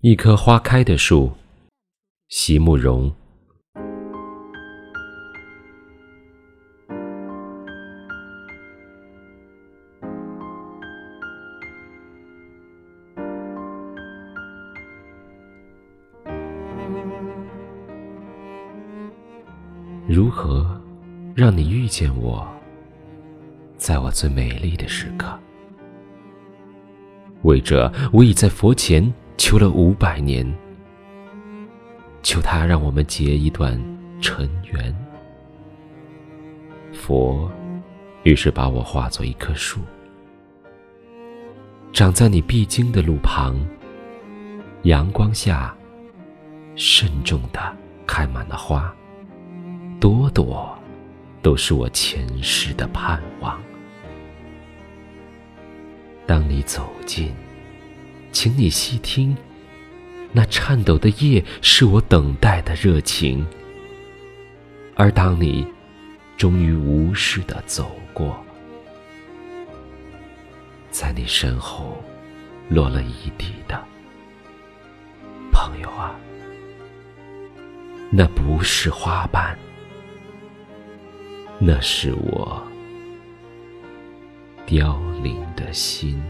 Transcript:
一棵花开的树，席慕容。如何让你遇见我，在我最美丽的时刻？为这，我已在佛前。求了五百年，求他让我们结一段尘缘。佛于是把我化作一棵树，长在你必经的路旁。阳光下，慎重的开满了花，朵朵都是我前世的盼望。当你走近。请你细听，那颤抖的叶是我等待的热情。而当你终于无视的走过，在你身后落了一地的朋友啊，那不是花瓣，那是我凋零的心。